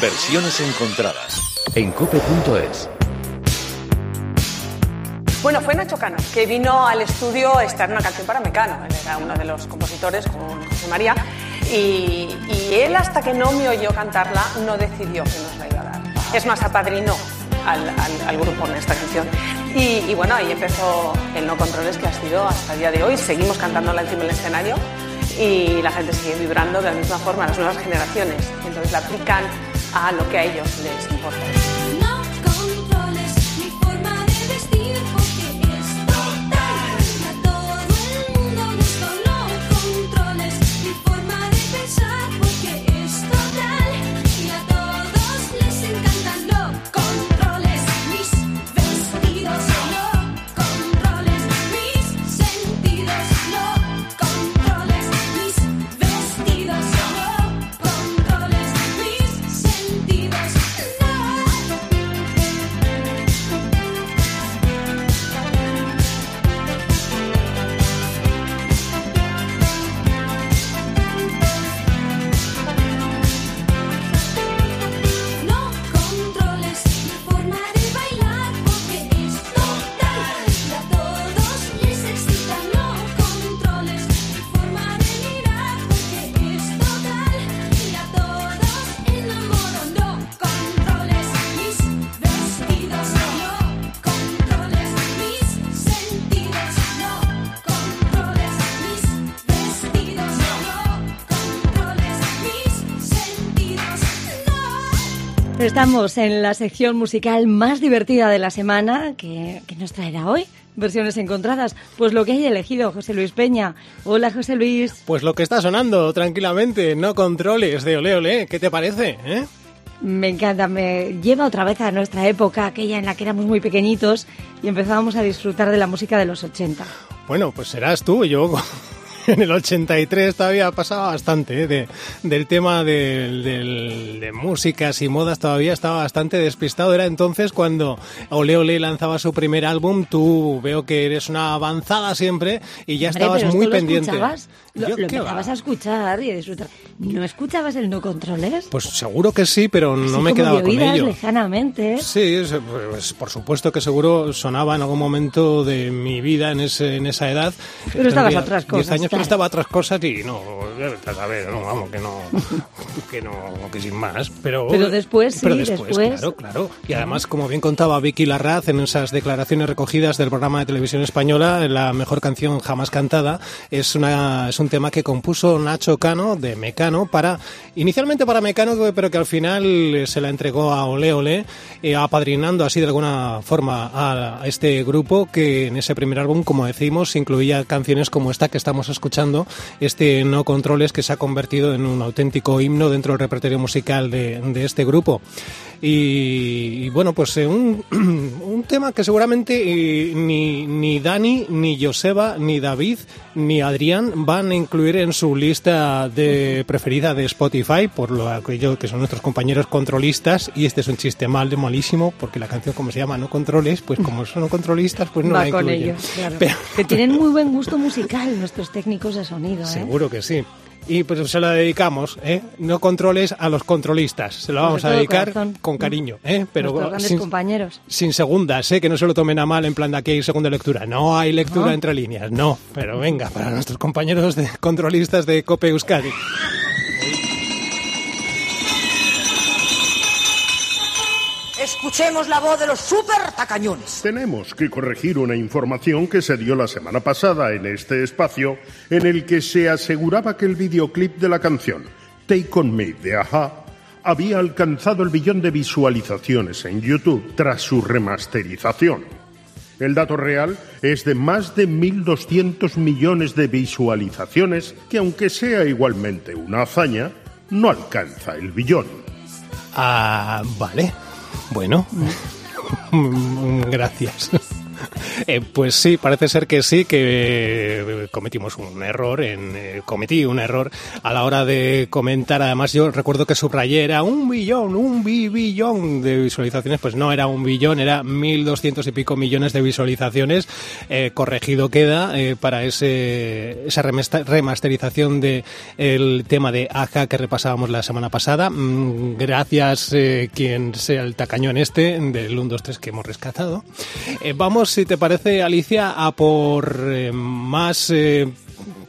Versiones encontradas en cope.es. Bueno, fue Nacho Cano, que vino al estudio a estar una canción para Mecano. Él era uno de los compositores con José María. Y, y él, hasta que no me oyó cantarla, no decidió que nos la iba a dar. Es más, apadrinó al, al- al grupo en esta canción. Y, y bueno, ahí empezó el No Controles, que ha sido hasta el día de hoy. Seguimos cantándola encima del escenario y la gente sigue vibrando de la misma forma, las nuevas generaciones. Entonces la aplican a lo que a ellos les importa. Estamos en la sección musical más divertida de la semana que, que nos traerá hoy. Versiones encontradas. Pues lo que haya elegido José Luis Peña. Hola José Luis. Pues lo que está sonando, tranquilamente, no controles de Ole Ole, ¿qué te parece? eh? Me encanta, me lleva otra vez a nuestra época, aquella en la que éramos muy pequeñitos y empezábamos a disfrutar de la música de los 80. Bueno, pues serás tú, yo en el 83 todavía pasaba bastante, ¿eh? de, del tema del- del- de músicas y modas todavía estaba bastante despistado. Era entonces cuando Ole Ole lanzaba su primer álbum, tú veo que eres una avanzada siempre y ya Hombre, estabas muy pendiente. escuchabas, Lo, lo ¿qué empezabas va? a escuchar y a disfrutar. ¿No escuchabas el No Controles? Pues seguro que sí, pero no Así me como quedaba de con ello. lejanamente. Sí, es- pues, por supuesto que seguro sonaba en algún momento de mi vida en, ese, en esa edad. Pero estabas a otras 10 cosas, años, pero claro. estaba a otras cosas y no, a ver, no, vamos, que no, que no, que sin más. Pero, Pero después, sí, pero después, después. claro, claro. Y además, como bien contaba Vicky Larraz en esas declaraciones recogidas del programa de televisión española, la mejor canción jamás cantada es una es un tema que compuso Nacho Cano de Mecano para inicialmente para Mecano, pero que al final eh, se la entregó a Ole Ole, eh, apadrinando así de alguna forma a, este grupo que en ese primer álbum, como decimos, incluía canciones como esta que estamos escuchando, este No Controles que se ha convertido en un auténtico himno dentro del repertorio musical de, este grupo. Y, bueno, pues eh, un, un tema que seguramente ni, ni Dani, ni Joseba, ni David, ni Adrián van incluir en su lista de preferida de Spotify, por lo aquello que son nuestros compañeros controlistas. Y este es un chiste mal, malísimo, porque la canción, como se llama No Controles, pues como son controlistas, pues no Va la con incluyen. ellos, claro. Pero- Que tienen muy buen gusto musical nuestros técnicos de sonido, ¿eh? Seguro que sí. Y pues se la dedicamos, ¿eh? No controles a los controlistas. Se lo vamos a dedicar corazón. con cariño, ¿eh? Pero sin, compañeros. sin segundas, ¿eh? Que no se lo tomen a mal en plan de aquí hay segunda lectura. No hay lectura ¿No? entre líneas, no. Pero venga, para nuestros compañeros de controlistas de Cope Euskadi. Escuchemos la voz de los super tacañones. Tenemos que corregir una información que se dio la semana pasada en este espacio en el que se aseguraba que el videoclip de la canción Take On Me de Aja había alcanzado el billón de visualizaciones en YouTube tras su remasterización. El dato real es de más de 1.200 millones de visualizaciones que aunque sea igualmente una hazaña, no alcanza el billón. Ah, vale. Bueno. Mm, Gracias. Eh, pues sí, parece ser que sí, que eh, cometimos un error, en, eh, cometí un error a la hora de comentar. Además, yo recuerdo que subrayé era un billón, un bi- billón de visualizaciones. Pues no era un billón, era mil doscientos y pico millones de visualizaciones. Eh, corregido queda para ese, esa remasterización de el tema de Aja que repasábamos la semana pasada. Mm, Gracias, quien sea el tacañón este del 1, 2, 3 que hemos rescatado. Vamos, si te parece, Alicia, a por eh, más eh,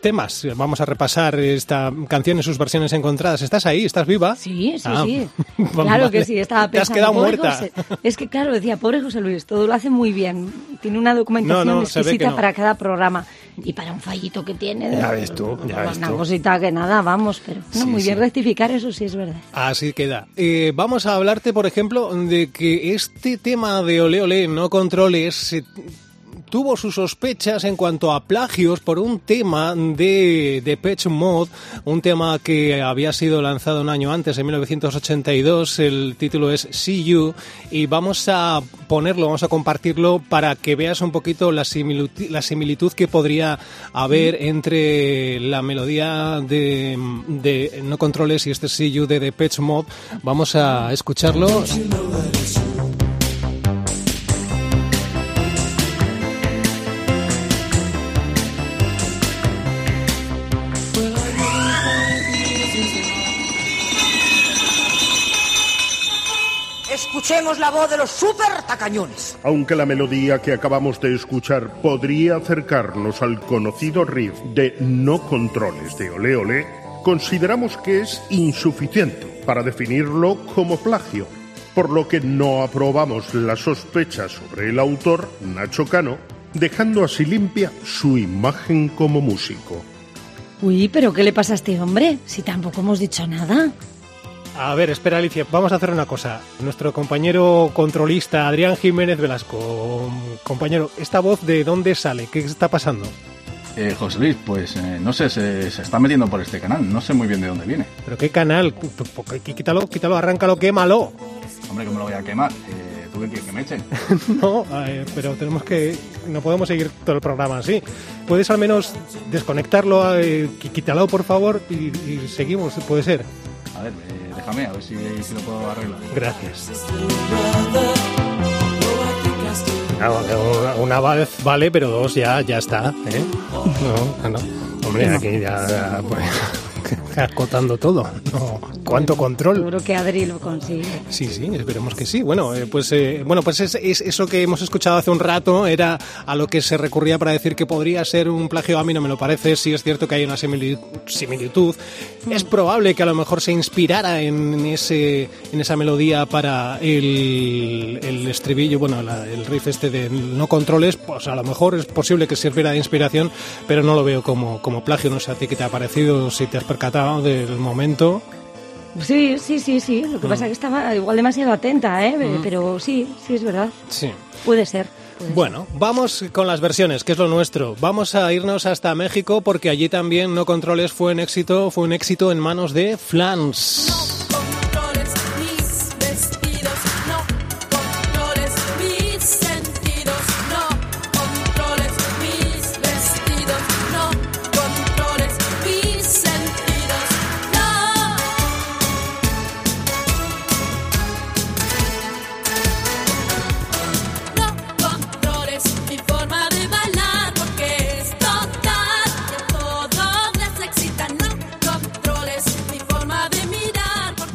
temas. Vamos a repasar esta canción en sus versiones encontradas. ¿Estás ahí? ¿Estás viva? Sí, sí, Ah, sí. vale. Claro que sí, estaba Te has pensando. quedado muerta. José. Es que, claro, decía, pobre José Luis, todo lo hace muy bien. Tiene una documentación No, no, exquisita no. para cada programa. Y para un fallito que tiene. Ya ves tú, ya ves Una tú. cosita que nada, vamos. Pero Sí, muy bien rectificar, eso sí es verdad. Así queda. Eh, vamos a hablarte, por ejemplo, de que este tema de Ole Ole no controles eh, tuvo sus sospechas en cuanto a plagios por un tema de Depeche Mode, un tema que había sido lanzado un año antes, en 1982. El título es See You y vamos a ponerlo, vamos a compartirlo para que veas un poquito la similitud, la similitud que podría haber entre la melodía de, de No Controles y este See You de Depeche Mode. Vamos a escucharlo. Escuchemos la voz de los super tacañones. Aunque la melodía que acabamos de escuchar podría acercarnos al conocido riff de No controles de Ole Ole, consideramos que es insuficiente para definirlo como plagio, por lo que no aprobamos la sospecha sobre el autor, Nacho Cano, dejando así limpia su imagen como músico. Uy, pero ¿qué le pasa a este hombre? Si tampoco hemos dicho nada. A ver, espera Alicia, vamos a hacer una cosa. Nuestro compañero controlista Adrián Jiménez Velasco, compañero, ¿esta voz de dónde sale? ¿Qué está pasando? Eh, José Luis, pues eh, no sé, se, se está metiendo por este canal, no sé muy bien de dónde viene. ¿Pero qué canal? Quítalo, quítalo, arráncalo, quémalo. Hombre, que me lo voy a quemar. Eh, ¿Tú qué quieres que me echen? No, pero tenemos que. No podemos seguir todo el programa así. ¿Puedes al menos desconectarlo? eh, quítalo, por favor, y, y seguimos, puede ser. A ver, eh, déjame, a ver si, si lo puedo arreglar. Gracias. Una- vez vale, pero dos ya, ya está. ¿eh? No, no. Hombre, aquí ya, ya, pues, acotando todo. No, ¿Cuánto control? Seguro que Adri lo consigue. Sí, sí, esperemos que sí. Bueno, eh, pues eh, bueno, pues es, es eso que hemos escuchado hace un rato era a lo que se recurría para decir que podría ser un plagio. A mí no me lo parece. Sí es cierto que hay una simili- similitud. Es probable que a lo mejor se inspirara en ese en esa melodía para el, el estribillo, bueno, la- el riff este de no controles. Pues a lo mejor es posible que sirviera de inspiración, pero no lo veo como como plagio. No sé a ti qué te ha parecido, si te has percatado del momento. Sí, sí, sí, sí. Lo que Mm. pasa es que estaba igual demasiado atenta, ¿eh? Pero sí, sí es verdad. Sí. Puede ser. puede Bueno, vamos con las versiones, que es lo nuestro. Vamos a irnos hasta México porque allí también No Controles fue un éxito, fue un éxito en manos de Flans.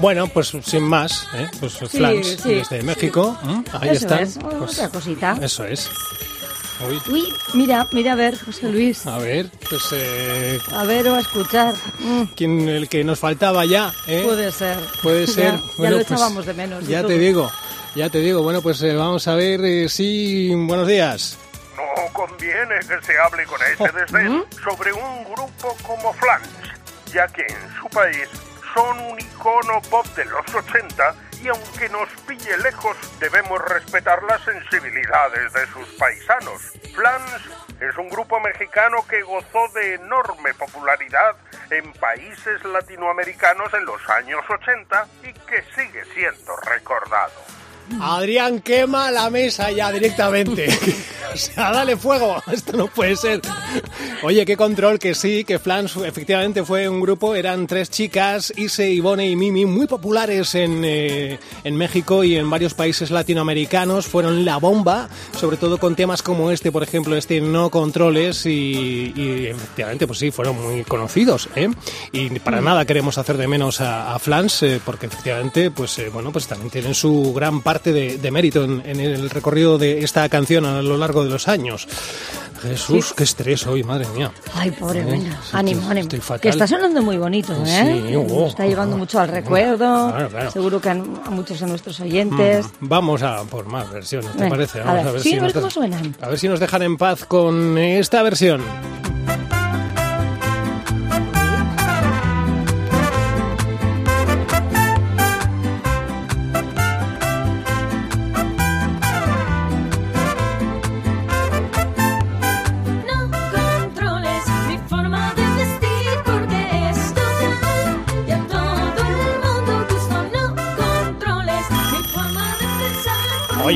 Bueno, pues sin más, ¿eh? pues Flans sí. desde México. ¿eh? Ahí Eso están. es, Pues, otra cosita. Eso es. Uy, Uy, mira, mira a ver, José Luis. a ver, pues eh, A ver o a escuchar. Mm, ¿quién, el que nos faltaba ya, ¿eh? puede ser. Puede ser. Ya, ya Bueno, lo pues, echábamos de menos. Ya te digo, ya te digo. Bueno, pues eh, vamos a ver eh, si... Buenos días. No conviene que se hable con ese desdén sobre un grupo como Flans, ya que en su país son un icono pop de los 80 y aunque nos pille lejos, debemos respetar las sensibilidades de sus paisanos. Flans es un grupo mexicano que gozó de enorme popularidad en países latinoamericanos en los años 80 y que sigue siendo recordado. Adrián quema la mesa ya directamente. O sea, dale fuego. Esto no puede ser. Oye, qué control que sí, que Flans efectivamente fue un grupo, eran tres chicas, Ise, Ivone y Mimi, muy populares en, eh, en México y en varios países latinoamericanos. Fueron la bomba, sobre todo con temas como este, por ejemplo, este No Controles y, y efectivamente, pues sí, fueron muy conocidos. ¿eh? Y para nada queremos hacer de menos a, a Flans, eh, porque efectivamente, pues bueno, pues también tienen su gran parte de, de mérito en, en el recorrido de esta canción a lo largo de los años. Jesús, qué estrés hoy, madre mía. Ay, pobre, Eh, venga, sí, ánimo, ánimo. Que está sonando muy bonito, ¿eh? Sí, oh, está llevando oh, mucho al recuerdo. Claro, claro. Seguro que a, a muchos de nuestros oyentes. Vamos a por más versiones, ¿te Venga, parece? a Vamos ver, sí, a ver cómo suenan. A ver si nos dejan en paz con esta versión.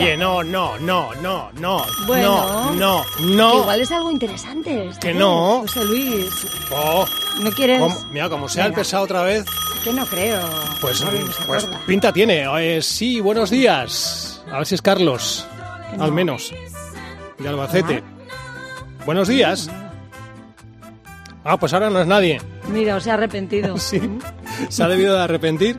Oye, no, no, no, no, no, Bueno. no, no, no. igual es algo interesante. Que no. José Luis, Oh, ¿no quieres? cómo- mira, como se ha Venga. empezado otra vez, Que no creo. pues, no pues pinta tiene. Eh, sí, buenos días. A ver si es Carlos, no. al menos, de Albacete. Buenos días. Ah, pues ahora no es nadie. Mira, se ha arrepentido. Sí, se ha debido de arrepentir.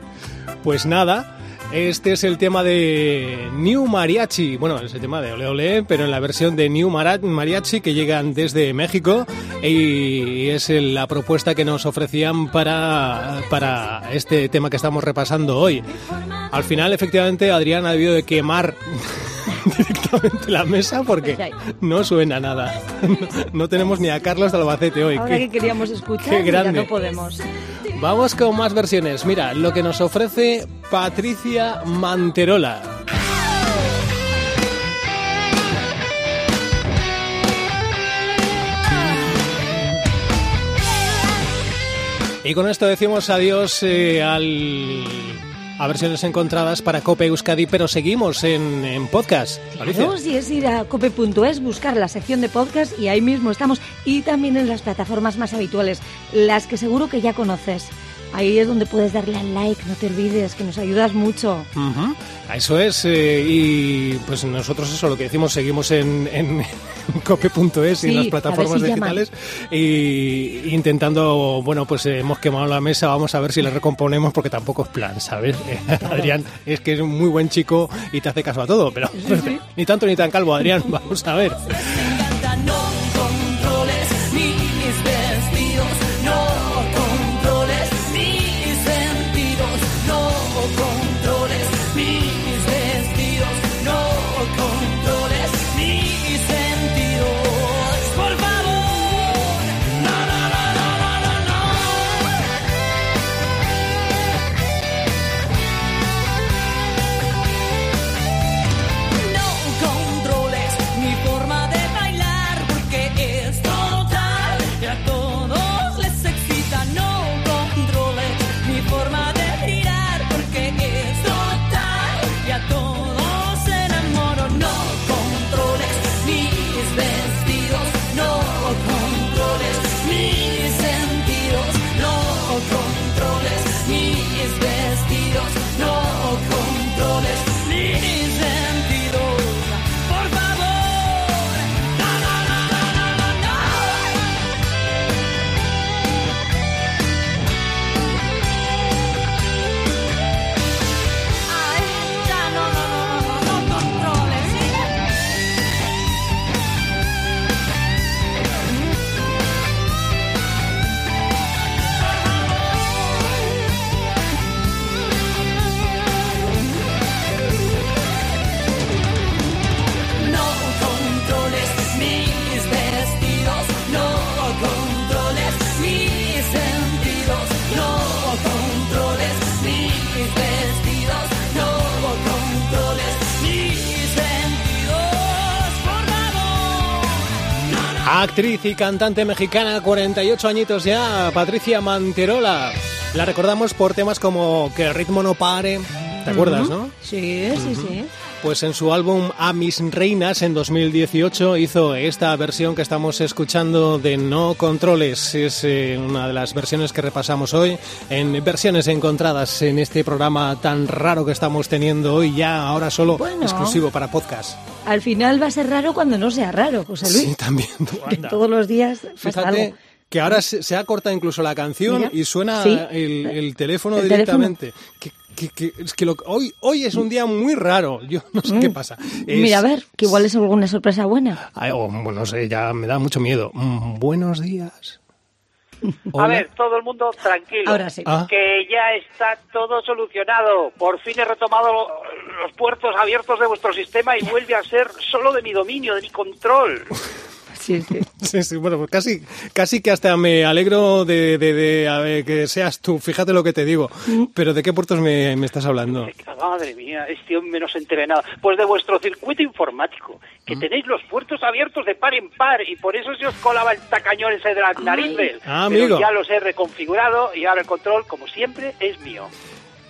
Pues nada, este es el tema de New Mariachi. Bueno, es el tema de Ole Ole, pero en la versión de New Mariachi que llegan desde México y es la propuesta que nos ofrecían para, para este tema que estamos repasando hoy. Al final, efectivamente, Adrián ha debido de quemar directamente la mesa porque no suena nada. No, no tenemos ni a Carlos de Albacete hoy. Ahora Qué- que queríamos escuchar, qué ya grande. no podemos. Vamos con más versiones. Mira, lo que nos ofrece Patricia Manterola. Y con esto decimos adiós eh, al, a versiones encontradas para Cope Euskadi, pero seguimos en, en podcast. Claro, si es ir a cope.es, buscar la sección de podcast y ahí mismo estamos. Y también en las plataformas más habituales, las que seguro que ya conoces. Ahí es donde puedes darle al like, no te olvides, que nos ayudas mucho. Ujú, Eso es, eh, y pues nosotros eso lo que decimos, seguimos en, en cope.es y en las plataformas si digitales y intentando, bueno, pues eh, hemos quemado la mesa, vamos a ver si la recomponemos porque tampoco es plan, ¿sabes? Adrián es que es un muy buen chico y te hace caso a todo, pero ni tanto ni tan calvo, Adrián, vamos a ver. Actriz y cantante mexicana, 48 añitos ya, Patricia Manterola. La recordamos por temas como Que el ritmo no pare, ¿Te acuerdas, no? Sí, sí, sí. Pues en su álbum A Mis Reinas en 2018 hizo esta versión que estamos escuchando de No Controles. Es eh, una de las versiones que repasamos hoy en versiones encontradas en este programa tan raro que estamos teniendo hoy, ya ahora solo Bueno. exclusivo para podcast. Al final va a ser raro cuando no sea raro, José Luis. Sí, también. todos los días pasa Fíjate algo. que ahora se, se ha cortado incluso la canción Mira. y suena Sí. el, el teléfono El directamente. Que, que- que- es que lo- hoy, hoy es un día muy raro. Yo no sé qué pasa. Es- Mm. Mira, a ver, que igual es alguna sorpresa buena. Ay, oh, bueno, no sé, ya me da mucho miedo. Mm, buenos días. A ver, todo el mundo tranquilo. Ahora sí. Ah. Que ya está todo solucionado. Por fin he retomado lo- los puertos abiertos de vuestro sistema y vuelve a ser solo de mi dominio, de mi control. Sí, sí. Sí, sí, bueno, pues casi, casi que hasta me alegro de, de- de, a ver, que seas tú, fíjate lo que te digo. Mm. Pero ¿de qué puertos me, me estás hablando? Madre mía, este hombre no se entere nada. Pues de vuestro circuito informático, que tenéis los puertos abiertos de par en par y por eso se os colaba el tacañón ese de las narices. Ah, Pero ya los he reconfigurado y ahora el control, como siempre, es mío.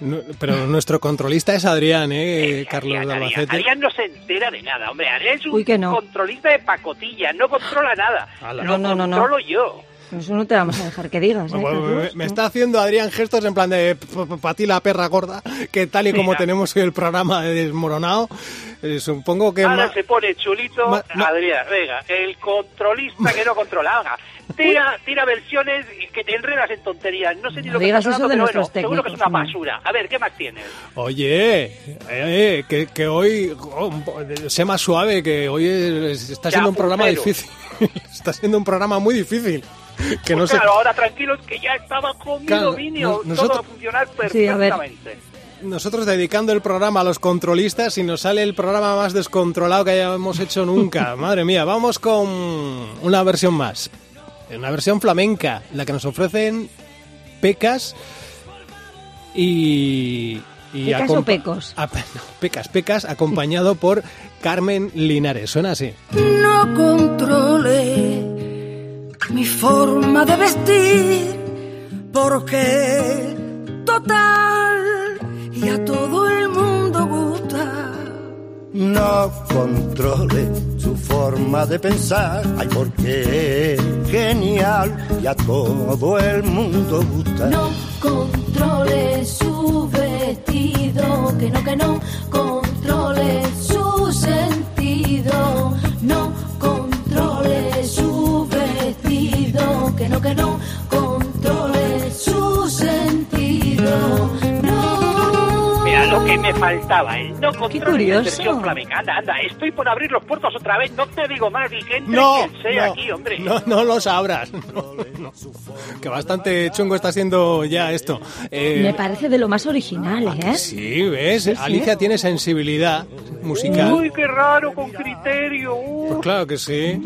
No, pero nuestro controlista es Adrián, ¿eh, Carlos de Adrián, Adrián, Albacete? Adrián no se entera de nada, hombre. Adrián es un Uy, que no. controlista de pacotilla, no controla nada. Ala. Lo No, no, no, no. controlo yo. Eso no te vamos a dejar que digas. ¿eh, Bueno, me, está haciendo Adrián gestos en plan de para ti la perra gorda, que tal y como Mira. tenemos hoy el programa de desmoronado, eh, supongo que... Ahora se pone chulito. ma- Adrián, venga, el controlista que no controla. Haga. Tira, tira versiones y que te enredas en tonterías. No sé ni No lo que digas eso de pero nuestros bueno, seguro que es una basura. A ver, ¿qué más tienes? Oye, eh, eh, que, que hoy, oh, sé más suave, que hoy es- está siendo un programa difícil. está siendo un programa muy difícil. Que no Pues sé... claro, ahora tranquilos que ya estaba con mi Claro, dominio. no- Todo nosotros- va a funcionar Sí, a ver. perfectamente. Nosotros dedicando el programa a los controlistas y nos sale el programa más descontrolado que hayamos hecho nunca. Madre mía, vamos con una versión más. Una versión flamenca, la que nos ofrecen Pecas y... y ¿Pecas o Pecos? Ah, no, pecas, Pecas, acompañado por Carmen Linares. Suena así. no controle mi forma de vestir, porque total y a todo el mundo gusta. No controle su forma de pensar, ay porque es genial y a todo el mundo gusta. No controle su vestido, que no, que no me faltaba, ¿eh? No controlo mi curioso. flamenca. Anda, anda, estoy por abrir los puertos otra vez. No te digo más, y que entre No, quien sea no, aquí, hombre. no, no los abras. No, no. Que bastante chungo está siendo ya esto. Eh, Me parece de lo más original, ¿eh? Sí, ¿ves? Alicia tiene sensibilidad musical. Uy, qué raro, con criterio. uh. Pues claro que sí.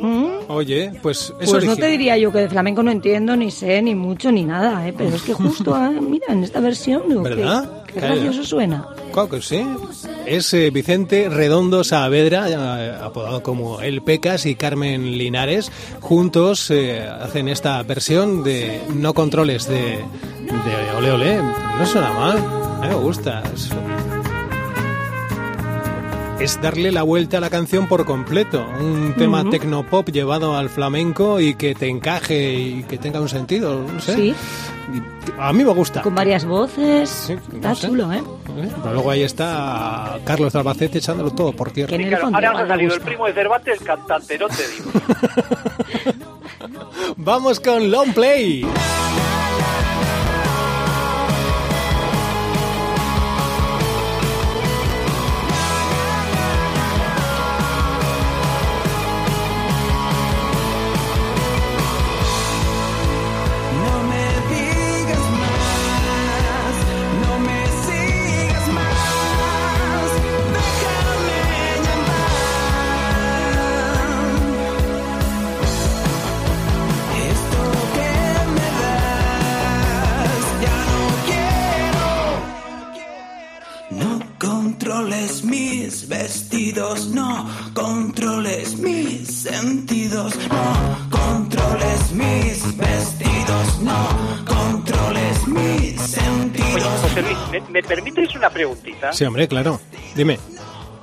Oye, pues es Pues no origi- te diría yo que de flamenco no entiendo, ni sé, ni mucho, ni nada, ¿eh? Pero es que justo, ah, mira, en esta versión, digo, qué- ¿Verdad? Qué, Claro. gracioso suena. Claro que sí. Es eh, Vicente Redondo Saavedra, eh, apodado como El Pecas, y Carmen Linares. Juntos eh, hacen esta versión de No Controles de, de Ole Ole. No suena mal. A me gusta. Es darle la vuelta a la canción por completo. Un tema Ujú. tecnopop llevado al flamenco y que te encaje y que tenga un sentido. No sé. Sí. A mí me gusta. Con varias voces. Sí, Está no sé. chulo, ¿eh? Pero luego ahí está Carlos de Albacete echándolo todo por tierra. Sí, claro, ahora ha salido el primo de Cervantes cantante, no te digo. Vamos con Long Play. Vestidos, no controles mis sentidos, no controles mis vestidos, no controles mis sentidos. Oye, José Luis, ¿me, me permites una preguntita? Sí, hombre, claro. Dime.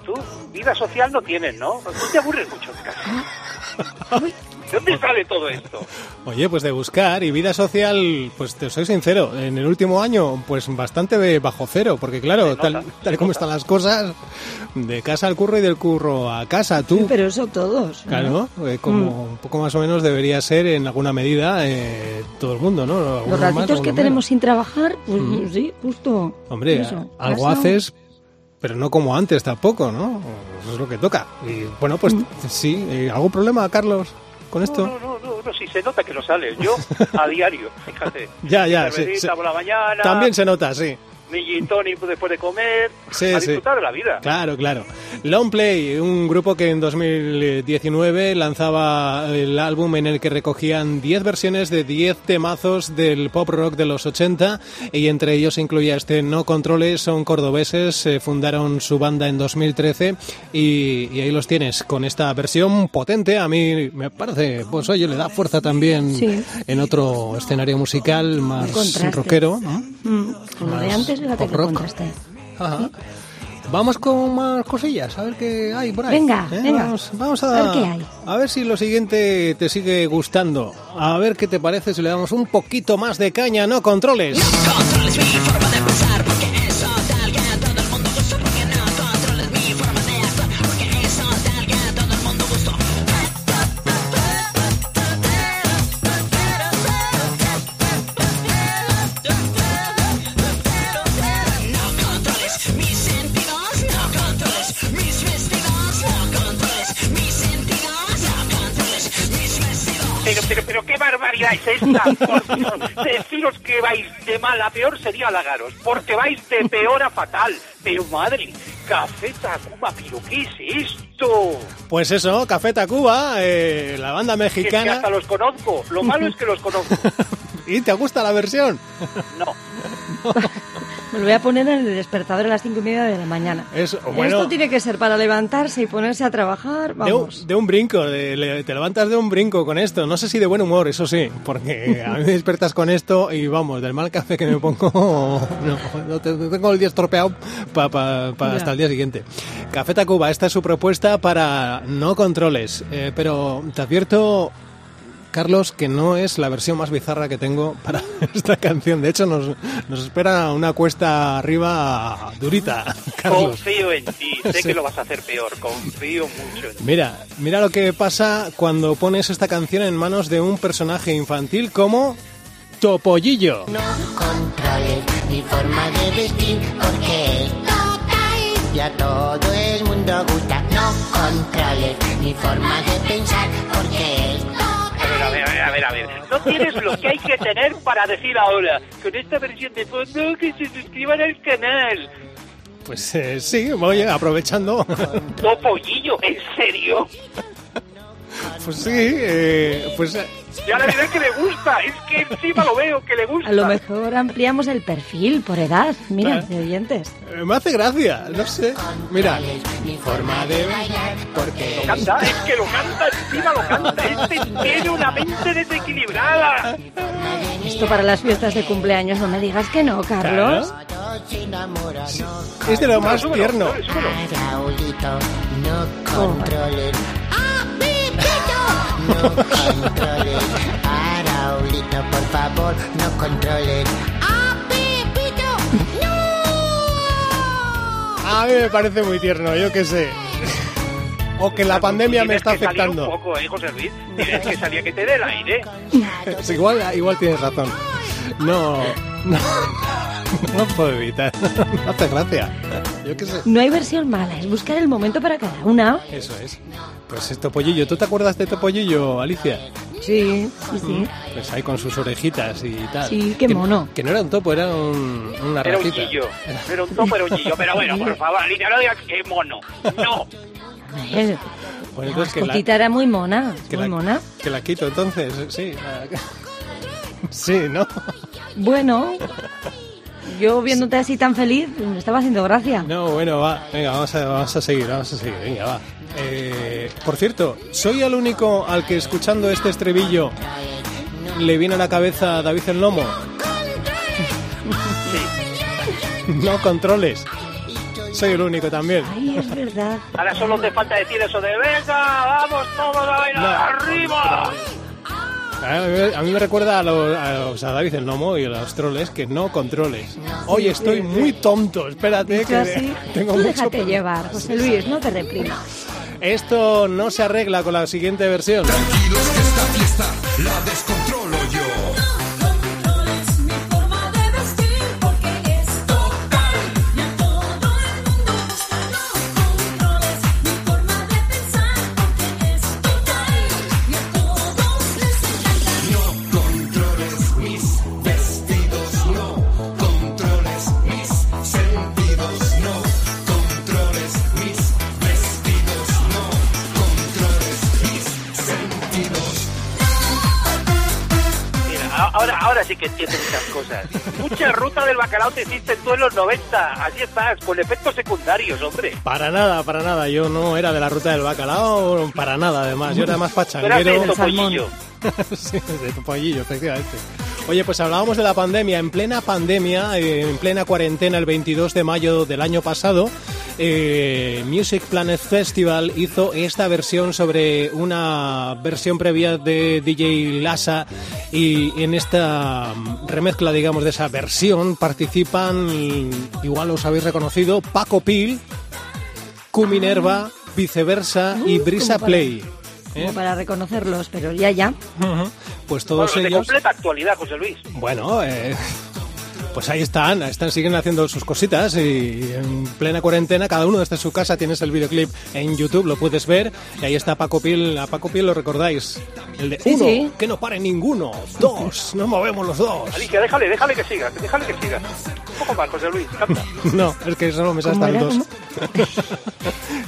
Tú vida social no tienes, ¿no? Tú te aburres mucho en casa. ¿De dónde sale todo esto? Oye, pues de buscar y vida social, pues te soy sincero, en el último año, pues bastante bajo cero, porque claro, tal, tal y como están las cosas, de casa al curro y del curro a casa, tú. Pero eso todos. ¿no? Claro, eh, como un poco más o menos debería ser en alguna medida eh, todo el mundo, ¿no? Los más, ratitos que tenemos menos. sin trabajar, pues Mm. sí, justo. Hombre, eso, algo casa. haces, pero no como antes tampoco, ¿no? Eso es lo que toca. Y bueno, pues Mm. sí, eh, ¿algún problema, Carlos, con esto? No, no, no, no, sí se nota que no sales. Yo a diario, fíjate. Ya, ya, sí, sí. por la mañana. También se nota, sí. Mi gin tonic después de comer. Sí, a sí. disfrutar de la vida. Claro, claro. Long Play, un grupo que en 2019 lanzaba el álbum en el que recogían 10 versiones de 10 temazos del pop rock de los 80 y entre ellos incluía este No Controles, son cordobeses, eh, fundaron su banda en 2013 y, y ahí los tienes con esta versión potente, a mí me parece, pues oye, le da fuerza también Sí. en otro escenario musical más rockero. ¿no? Mm, Con lo de antes, pop rock. Ajá. Vamos con más cosillas, a ver qué hay por ahí. Venga, ¿eh? venga. Vamos, vamos a, A ver qué hay. a ver si lo siguiente te sigue gustando. A ver qué te parece si le damos un poquito más de caña, no controles. No Pero, pero, ¿qué barbaridad es esta? Por deciros que vais de mal a peor sería halagaros, porque vais de peor a fatal. Pero madre, Café Tacuba, ¿pero qué es esto? Pues eso, Café Tacuba, eh, la banda Que es que mexicana. hasta los conozco. Lo malo es que los conozco. ¿Y te gusta la versión? No. Me lo voy a poner en el despertador a las cinco y media de la mañana. Es, bueno, Esto tiene que ser para levantarse y ponerse a trabajar. de un, Vamos. de un brinco, de- le- te levantas de un brinco con esto. No sé si de buen humor, eso sí, porque a mí me despertas con esto y vamos, del mal café que me pongo, no, no te- tengo el día estropeado pa- pa- pa- hasta el día siguiente. Café Tacuba, esta es su propuesta para no controles, eh, pero te advierto, Carlos, que no es la versión más bizarra que tengo para esta canción. De hecho, nos, nos espera una cuesta arriba durita, Carlos. Confío en ti. Sé Sí. que lo vas a hacer peor. Confío mucho en ti. Mira, mira lo que pasa cuando pones esta canción en manos de un personaje infantil como Topollillo. No controles mi forma de vestir porque y a todo el mundo gusta. No controles mi forma de pensar porque es A ver, a ver, a ver, a ver, a ver. No tienes lo que hay que tener para decir ahora. Con esta versión de fondo que se suscriban al canal. Pues eh, sí, voy aprovechando. No, pollillo, ¿en serio? Pues sí, eh, pues eh, Ya la verdad que le gusta. Es que encima lo veo, que le gusta. A lo mejor ampliamos el perfil por edad, mira, Claro. de oyentes. eh, me hace gracia, no sé. Mira, mi forma de bailar porque Lo canta, es que lo canta, encima lo canta. Este tiene una mente desequilibrada. Esto para las fiestas de cumpleaños, no me digas que no, Carlos. es de lo más tierno. Raulito, no controles. ¡Ah, Pepito! No controles. Ah, Raulito, por favor, no controles. ¡Ah, Pepito! A mí me parece muy tierno, yo qué sé. O que la pandemia me está afectando. un poco, ¿eh, José Luis? Tienes que salir a que te dé el aire. Pues igual, igual tienes razón. No, no, no puedo evitar. Me hace gracia. Yo qué sé. No hay versión mala, es buscar el momento para cada una. Eso es. Pues es Topollillo. ¿Tú te acuerdas de Topollillo, Alicia? Sí, sí, sí. Pues ahí con sus orejitas y tal. Sí, qué Que- mono. Que no era un topo, era un, una Era un guillo. Era un topo, era un guillo. Pero bueno, por favor, Alicia, no digas que mono. No. Eh, Pues La entonces que la, mascotita era muy mona, que muy la- mona. que la quito entonces, sí. Sí, ¿no? Bueno, yo viéndote así tan feliz, me estaba haciendo gracia. No, bueno, va. Venga, vamos a, vamos a seguir, vamos a seguir. Venga, va. Eh, por cierto, ¿soy el único al que escuchando este estribillo le viene a la cabeza David el Lomo? no controles. Soy el único también. Ay, es verdad. Ahora solo te falta decir eso de venga, vamos todos a bailar No. arriba. A mí, me recuerda a, los, a, los- a David el Nomo y a los troles que no controles. Oye, estoy muy tonto, espérate Dicho que así, tengo tú mucho... déjate llevar, José Luis, no te reprimas. Esto no se arregla con la siguiente versión. Tranquilos que esta fiesta la bacalao te hiciste tú en los 90. Así estás, con efectos secundarios, hombre. Para nada, para nada. Yo no era de la ruta del bacalao, para nada además. Yo era más pachanguero. de Topollillo. sí, de Topollillo, efectivamente. Oye, pues hablábamos de la pandemia. En plena pandemia, eh, en plena cuarentena, el 22 de mayo del año pasado, eh, Music Planet Festival hizo esta versión sobre una versión previa de DJ Lassa y en esta remezcla, digamos, de esa versión participan, igual os habéis reconocido, Paco Pil, Q Minerva, Viceversa y Uh, Brisa como para- Play. ¿eh? Como para reconocerlos, pero ya, ya. Pues todos Bueno, de ellos... completa actualidad, José Luis. Bueno, eh, pues ahí están, están, siguen haciendo sus cositas y en plena cuarentena, cada uno desde su casa tienes el videoclip en YouTube, lo puedes ver y ahí está Paco Pil, a Paco Pil lo recordáis, el de Sí, uno, sí. que no pare ninguno, dos, no movemos los dos. Alicia, déjale, déjale que siga, déjale que siga. Un poco más, José Luis, canta. No, es que solo me ¿Cómo hasta el dos.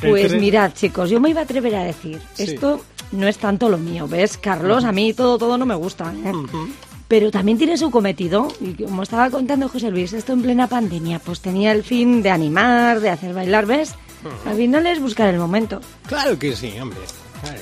Pues mirad, chicos, yo me iba a atrever a decir, Sí. esto no es tanto lo mío, ¿ves, Carlos? A mí todo, todo no me gusta, ¿eh? Pero también tiene su cometido, y como estaba contando José Luis, esto en plena pandemia, pues tenía el fin de animar, de hacer bailar, ¿ves? Al final es buscar el momento. Claro que sí, hombre. Ay,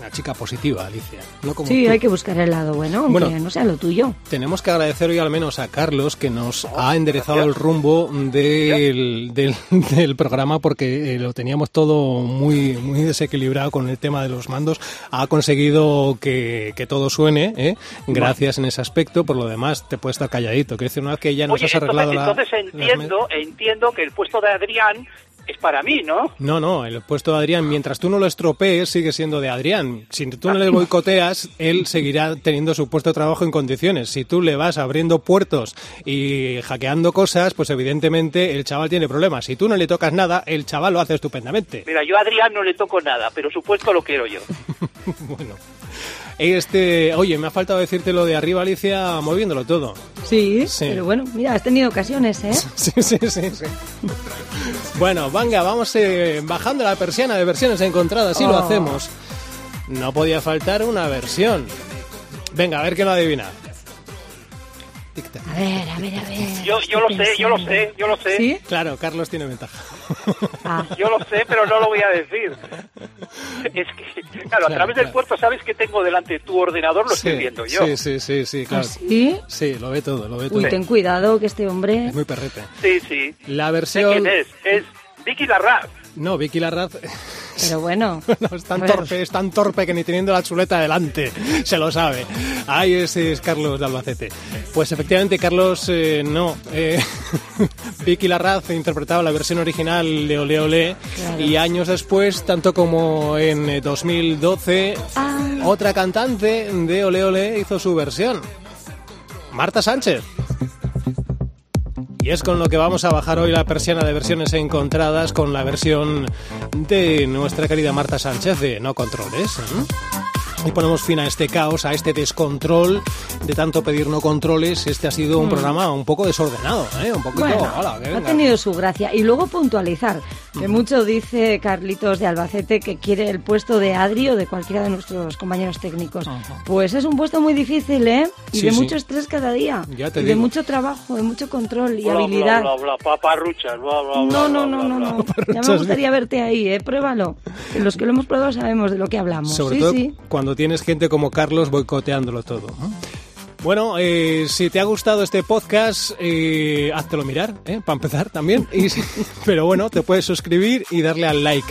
Una chica positiva, Alicia. No como Sí, tú. hay que buscar el lado bueno, aunque Bueno. no sea lo tuyo. Tenemos que agradecer hoy al menos a Carlos que nos ha enderezado el rumbo del, del, del programa porque eh, lo teníamos todo muy, muy desequilibrado con el tema de los mandos. Ha conseguido que, que todo suene, ¿eh? gracias en ese aspecto. Por lo demás, te puedes estar calladito. Quiero decir, una vez que ya nos Oye, has arreglado entonces, la- entonces las entiendo, entiendo que el puesto de Adrián es para mí, ¿no? No, no, el puesto de Adrián, mientras tú no lo estropees, sigue siendo de Adrián. Si tú no le boicoteas, él seguirá teniendo su puesto de trabajo en condiciones. Si tú le vas abriendo puertos y hackeando cosas, pues evidentemente el chaval tiene problemas. Si tú no le tocas nada, el chaval lo hace estupendamente. Mira, yo a Adrián no le toco nada, pero su puesto lo quiero yo. bueno. Este, oye, me ha faltado decirte lo de arriba, Alicia, moviéndolo todo. Sí, Sí. pero bueno, mira, has tenido ocasiones, ¿eh? Sí, sí, sí, sí. Bueno, venga, vamos eh, bajando la persiana de versiones encontradas, sí lo Oh. hacemos. No podía faltar una versión. Venga, a ver quién lo adivina. A ver, a ver, a ver. Yo, yo lo sé, yo lo sé, yo lo sé. ¿Sí? Claro, Carlos tiene ventaja. Ah, Yo lo sé, pero no lo voy a decir. Es que, claro, a Claro, través del puerto sabes que tengo delante tu ordenador, lo estoy viendo yo. Sí, sí, sí, sí, claro. ¿Ah, sí? Sí, lo ve todo, lo ve todo. Uy, ten cuidado que este hombre... Es muy perrete. Sí, sí. La versión... quién es. Es Vicky Larraz. No, Vicky Larraz Pero bueno. no, es tan torpe, es tan torpe que ni teniendo la chuleta delante se lo sabe. Ahí ese es Carlos de Albacete. Pues efectivamente, Carlos, eh, no. eh, Vicky Larraz interpretaba la versión original de Ole Ole Claro. y años después, tanto como en eh, 2012, Ah, otra cantante de Ole Ole hizo su versión. Marta Sánchez. Y es con lo que vamos a bajar hoy la persiana de versiones encontradas con la versión de nuestra querida Marta Sánchez de No Controles. ¿eh? Y ponemos fin a este caos, a este descontrol de tanto pedir no controles. Este ha sido un Mm. programa un poco desordenado, ¿eh? Un poquito, Bueno, hala, que ha tenido su gracia. Y luego puntualizar, que mucho dice Carlitos de Albacete que quiere el puesto de Adri o de cualquiera de nuestros compañeros técnicos. Pues es un puesto muy difícil, ¿eh? Y Sí, de sí. mucho estrés cada día. Ya te y de mucho trabajo, de mucho control y Bla, bla, habilidad. bla, bla, paparruchas, bla, bla, bla, No, no, bla, no, bla, no, bla. no. Ya me gustaría verte ahí, ¿eh? Pruébalo. Que Los que lo hemos probado sabemos de lo que hablamos. Sobre sí, todo sí. cuando tienes gente como Carlos boicoteándolo todo. ¿no? Bueno, eh, si te ha gustado este podcast, eh, háztelo mirar, ¿eh? para empezar también. Y, pero bueno, te puedes suscribir y darle al like.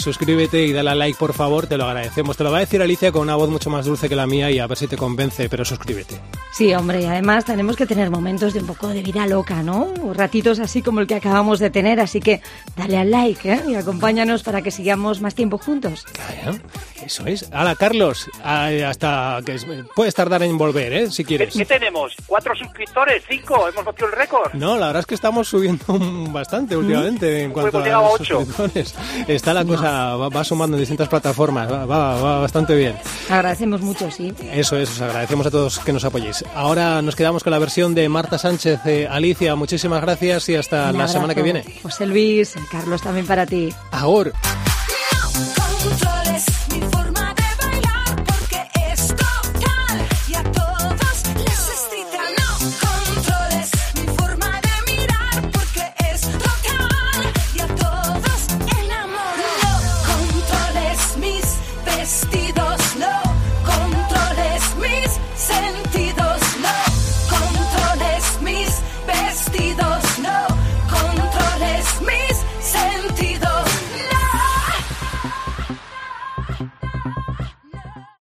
Suscríbete y dale al like, por favor, te lo agradecemos. Te lo va a decir Alicia con una voz mucho más dulce que la mía y a ver si te convence, pero suscríbete. Sí, hombre, y además tenemos que tener momentos de un poco de vida loca, ¿no? Ratitos así como el que acabamos de tener, así que dale al like ¿eh? y acompáñanos para que sigamos más tiempo juntos. Claro, eso es. Hola, Carlos, hasta que es- puedes tardar en volver, ¿eh? Si ¿Qué, quieres. qué tenemos? ¿Cuatro suscriptores? ¿Cinco? ¿Hemos batido el récord? No, la verdad es que estamos subiendo bastante últimamente en Pues cuanto a a ocho. suscriptores. Está la cosa, va, va sumando en distintas plataformas, va, bastante bien. Agradecemos mucho, sí. Eso es, os agradecemos a todos que nos apoyéis. Ahora nos quedamos con la versión de Marta Sánchez. Eh, Alicia, muchísimas gracias y hasta Un la semana que viene. José Luis, Carlos, también para ti. Ahora.